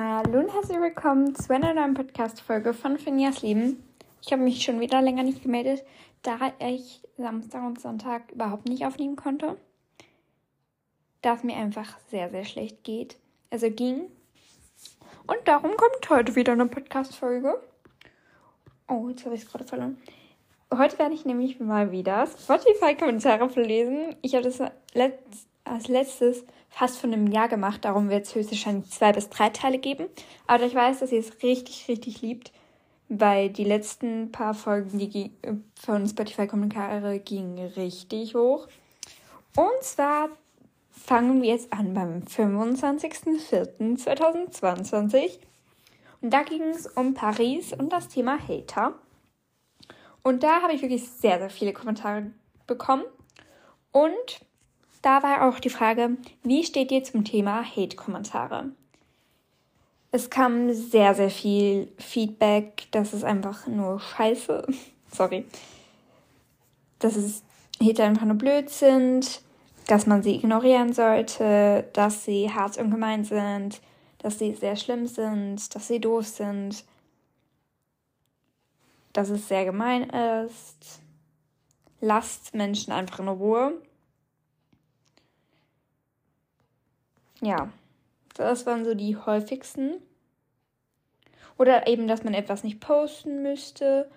Hallo und herzlich willkommen zu einer neuen Podcast-Folge von Finjas Leben. Ich habe mich schon wieder länger nicht gemeldet, da ich Samstag und Sonntag überhaupt nicht aufnehmen konnte. Da es mir einfach sehr, sehr schlecht geht. Also ging. Und darum kommt heute wieder eine Podcast-Folge. Oh, jetzt habe ich es gerade verloren. Heute werde ich nämlich mal wieder Spotify-Kommentare verlesen. Ich habe das letzt, als letztes fast von einem Jahr gemacht. Darum wird es höchstwahrscheinlich zwei bis drei Teile geben. Aber ich weiß, dass ihr es richtig, richtig liebt, weil die letzten paar Folgen die von Spotify-Kommentare gingen richtig hoch. Und zwar fangen wir jetzt an beim 25.04.2022. Und da ging es um Paris und das Thema Hater. Und da habe ich wirklich sehr, sehr viele Kommentare bekommen. Und da war auch die Frage, wie steht ihr zum Thema Hate-Kommentare? Es kam sehr, sehr viel Feedback, dass es einfach nur scheiße, sorry, dass es Hater einfach nur blöd sind, dass man sie ignorieren sollte, dass sie hart und gemein sind, dass sie sehr schlimm sind, dass sie doof sind, dass es sehr gemein ist. Lasst Menschen einfach in Ruhe. Ja, das waren so die häufigsten. Oder eben, dass man etwas nicht posten müsste.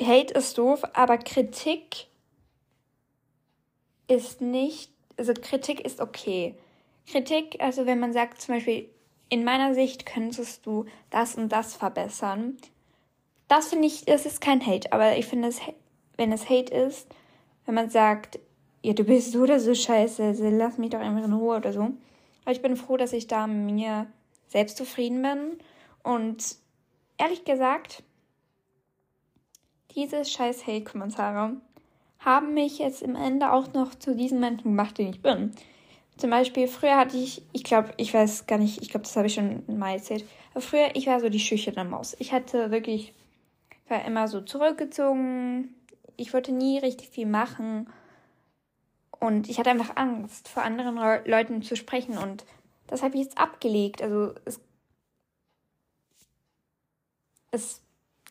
Hate ist doof, aber Kritik ist nicht, also Kritik ist okay. Kritik, also wenn man sagt zum Beispiel, in meiner Sicht könntest du das und das verbessern. Das finde ich, das ist kein Hate, aber ich finde es, wenn es Hate ist, wenn man sagt, ja, du bist so oder so scheiße, lass mich doch einfach in Ruhe oder so. Aber ich bin froh, dass ich da mir selbst zufrieden bin. Und ehrlich gesagt, diese scheiß Hate-Kommentare haben mich jetzt im Ende auch noch zu diesem Menschen gemacht, den ich bin. Zum Beispiel, früher hatte ich, ich glaube, ich weiß gar nicht, ich glaube, das habe ich schon mal erzählt, aber früher, ich war so die schüchterne Maus. Ich hatte wirklich, war immer so zurückgezogen, ich wollte nie richtig viel machen und ich hatte einfach Angst, vor anderen Leuten zu sprechen. Und das habe ich jetzt abgelegt. Also es, es,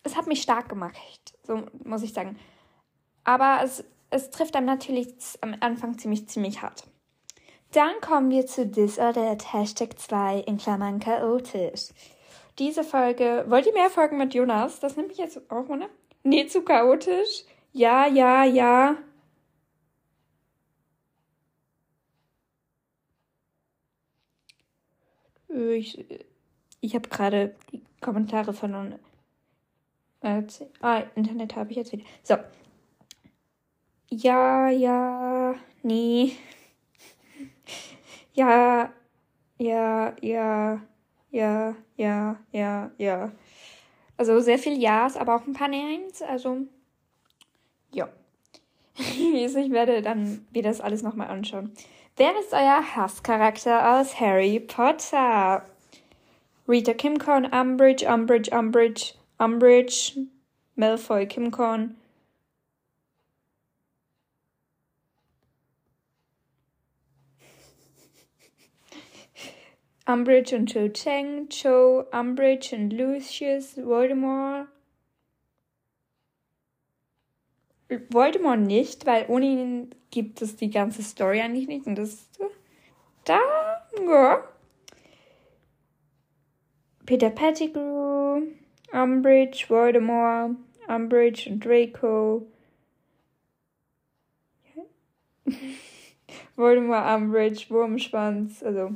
es hat mich stark gemacht, so muss ich sagen. Aber es, es trifft einem natürlich am Anfang ziemlich, ziemlich hart. Dann kommen wir zu Disordered Hashtag 2 in Klammern chaotisch. Diese Folge, wollt ihr mehr Folgen mit Jonas? Das nehme ich jetzt auch, oder? Nee, zu chaotisch? Ja, ja, ja. Ich, ich habe gerade die Kommentare äh, ah, Internet habe ich jetzt wieder. So. Ja, ja, nee. Ja, ja, ja, ja, ja, ja, ja. Also sehr viel Ja's, aber auch ein paar Neins. Also, ja. ich werde dann mir das alles nochmal anschauen. Wer ist euer Hasscharakter aus Harry Potter? Rita Kimcorn, Umbridge, Umbridge, Umbridge, Umbridge, Malfoy, Kimcorn. Umbridge und Cho Chang, Cho, Umbridge und Lucius, Voldemort, Voldemort nicht, weil ohne ihn gibt es die ganze Story eigentlich nicht. Und das da, ja. Peter Pettigrew, Umbridge, Voldemort, Umbridge und Draco. Voldemort, Umbridge, Wurmschwanz, also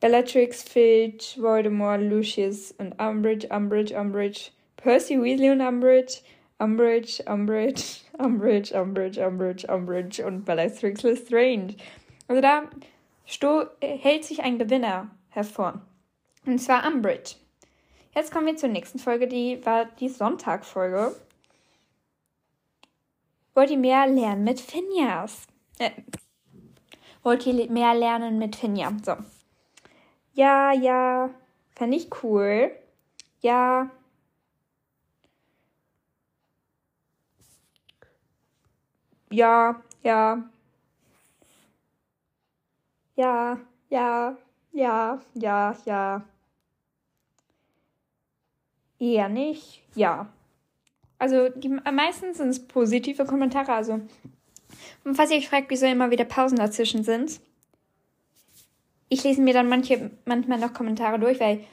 Bellatrix, Filch, Voldemort, Lucius und Umbridge, Umbridge, Umbridge, Percy Weasley und Umbridge, Umbridge, Umbridge, Umbridge, Umbridge, Umbridge, Umbridge und Bellatrix Lestrange. Also da hält sich ein Gewinner hervor. Und zwar Umbridge. Jetzt kommen wir zur nächsten Folge, die war die Sonntagfolge. Wollt ihr mehr lernen mit Finjas? Äh, wollt ihr mehr lernen mit Finja? So. Ja, ja, fände ich cool. Ja, ja, ja, ja, ja, Ja, ja, ja. Eher nicht. Ja. Also die meisten sind es positive Kommentare. Also und falls ihr euch fragt, wieso immer wieder Pausen dazwischen sind, ich lese mir dann manche manchmal noch Kommentare durch, weil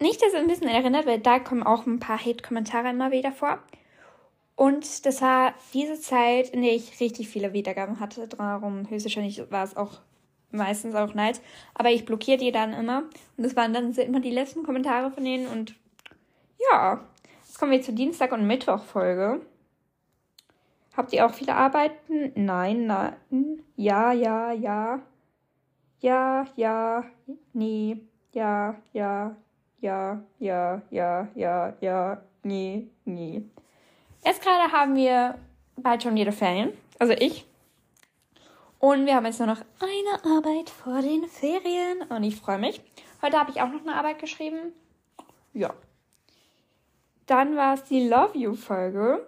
nicht, dass es ein bisschen erinnert, weil da kommen auch ein paar Hate-Kommentare immer wieder vor. Und das war diese Zeit, in der ich richtig viele Wiedergaben hatte. Darum höchstwahrscheinlich war es auch meistens auch nice. Aber ich blockiere die dann immer. Und das waren dann immer die letzten Kommentare von denen. Und ja, jetzt kommen wir zur Dienstag- und Mittwoch-Folge. Habt ihr auch viele Arbeiten? Nein, nein. Ja, ja, ja. Ja, ja, nee. Ja, ja, ja, ja, ja, ja, ja, nee, nee. Jetzt gerade haben wir bald schon wieder Ferien. Also ich. Und wir haben jetzt nur noch eine Arbeit vor den Ferien. Und ich freue mich. Heute habe ich auch noch eine Arbeit geschrieben. Ja. Dann war es die Love You-Folge.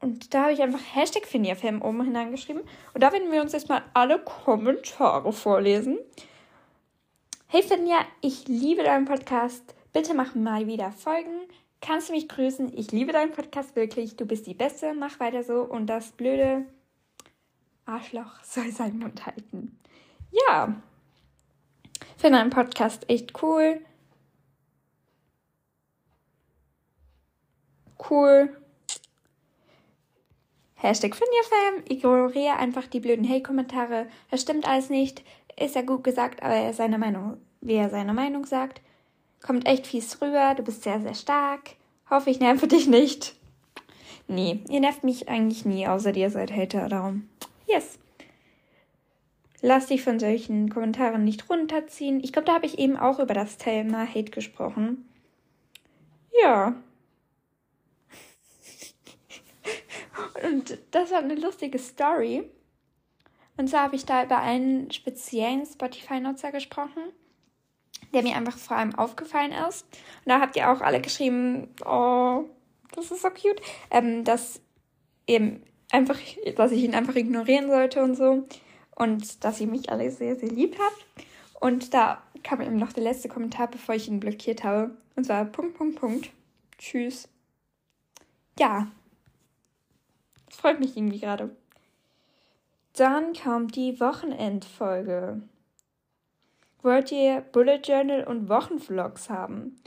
Und da habe ich einfach Hashtag Finja-Film oben hineingeschrieben. Und da werden wir uns jetzt mal alle Kommentare vorlesen. Hey Finja, ich liebe deinen Podcast. Bitte mach mal wieder Folgen. Kannst du mich grüßen? Ich liebe deinen Podcast wirklich. Du bist die Beste. Mach weiter so. Und das blöde Arschloch soll seinen Mund halten. Ja. Finde deinen Podcast echt cool. Cool. Hashtag FinjaFam. Ignoriere einfach die blöden Hey-Kommentare. Das stimmt alles nicht. Ist ja gut gesagt, aber er ist seine Meinung, wie er seine Meinung sagt. Kommt echt fies rüber. Du bist sehr, sehr stark. Hoffe, ich nerve dich nicht. Nee, ihr nervt mich eigentlich nie, außer ihr seid Hater, darum. Yes. Lass dich von solchen Kommentaren nicht runterziehen. Ich glaube, da habe ich eben auch über das Thema Hate gesprochen. Ja. Und das war eine lustige Story. Und zwar habe ich da über einen speziellen Spotify-Nutzer gesprochen, der mir einfach vor allem aufgefallen ist. Und da habt ihr auch alle geschrieben, oh, das ist so cute, ähm, dass eben einfach, dass ich ihn einfach ignorieren sollte und so. Und dass ihr mich alle sehr, sehr lieb habt. Und da kam eben noch der letzte Kommentar, bevor ich ihn blockiert habe. Und zwar Punkt, Punkt, Punkt. Tschüss. Ja. Das freut mich irgendwie gerade. Dann kommt die Wochenendfolge. Wollt ihr Bullet Journal und Wochenvlogs haben?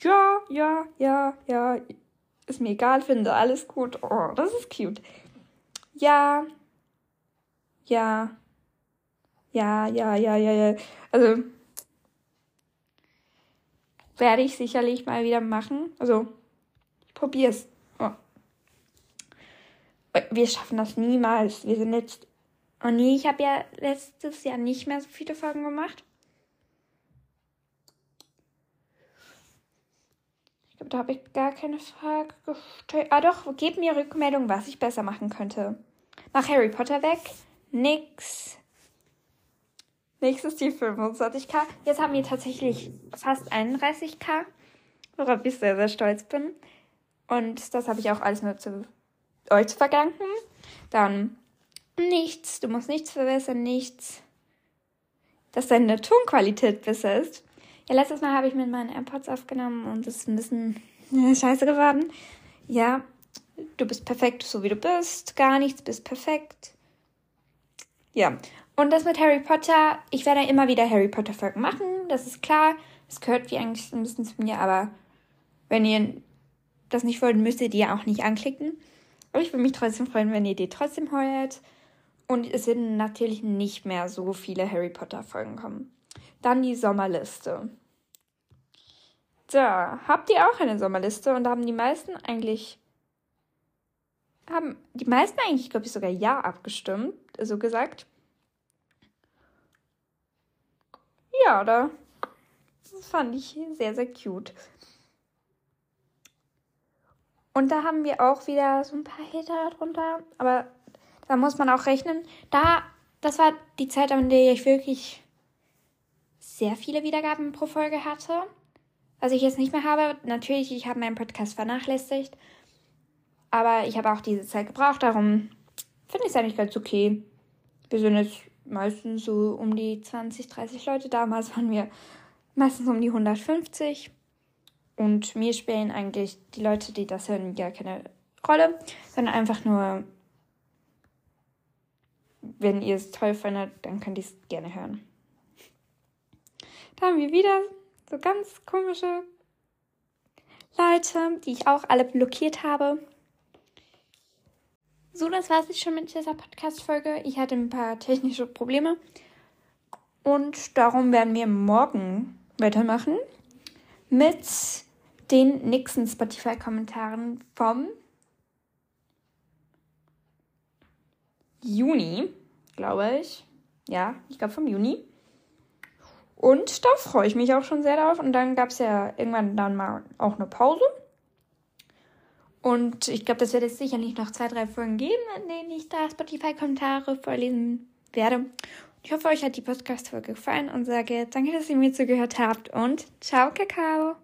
Ja, ja, ja, ja. Ist mir egal, finde alles gut. Oh, das ist cute. Ja. Ja. Ja, ja, ja, ja, ja. Also werde ich sicherlich mal wieder machen. Also, ich probier's. Oh. Wir schaffen das niemals. Wir sind jetzt. Oh nee, ich habe ja letztes Jahr nicht mehr so viele Folgen gemacht. Ich glaube, da habe ich gar keine Frage gestellt. Ah doch, gebt mir Rückmeldung, was ich besser machen könnte. Mach Harry Potter weg. Nix. Nächstes die 25k. Jetzt haben wir tatsächlich fast 31k, worauf ich sehr, sehr stolz bin. Und das habe ich auch alles nur zu euch zu verdanken. Dann nichts, du musst nichts verbessern, nichts. Dass deine Tonqualität besser ist. Ja, letztes Mal habe ich mit meinen AirPods aufgenommen und es ist ein bisschen äh, scheiße geworden. Ja, du bist perfekt, so wie du bist. Gar nichts, bist perfekt. Ja, und das mit Harry Potter, ich werde immer wieder Harry Potter Folgen machen, das ist klar. Es gehört wie eigentlich ein bisschen zu mir, aber wenn ihr das nicht wollt, müsst ihr die auch nicht anklicken. Aber ich würde mich trotzdem freuen, wenn ihr die trotzdem heuert. Und es werden natürlich nicht mehr so viele Harry Potter Folgen kommen. Dann die Sommerliste. Da habt ihr auch eine Sommerliste und da haben die meisten eigentlich haben die meisten eigentlich, glaube ich, sogar ja abgestimmt, so gesagt. Ja, da das fand ich sehr, sehr cute. Und da haben wir auch wieder so ein paar Hater darunter. Aber da muss man auch rechnen. Da, das war die Zeit, an der ich wirklich sehr viele Wiedergaben pro Folge hatte. Was ich jetzt nicht mehr habe. Natürlich, ich habe meinen Podcast vernachlässigt. Aber ich habe auch diese Zeit gebraucht. Darum finde ich es eigentlich ganz okay. Wir sind jetzt meistens so um die 20, 30 Leute. Damals waren wir meistens um die 150. Und mir spielen eigentlich die Leute, die das hören, gar keine Rolle, sondern einfach nur, wenn ihr es toll findet, dann könnt ihr es gerne hören. Da haben wir wieder so ganz komische Leute, die ich auch alle blockiert habe. So, das war es jetzt schon mit dieser Podcast-Folge. Ich hatte ein paar technische Probleme. Und darum werden wir morgen weitermachen mit den nächsten Spotify-Kommentaren vom Juni, glaube ich. Ja, ich glaube vom Juni. Und da freue ich mich auch schon sehr darauf. Und dann gab es ja irgendwann dann mal auch eine Pause. Und ich glaube, das wird jetzt sicherlich noch zwei, drei Folgen geben, in denen ich da Spotify-Kommentare vorlesen werde. Ich hoffe, euch hat die Podcast-Folge gefallen und sage danke, dass ihr mir zugehört habt und ciao, Kakao!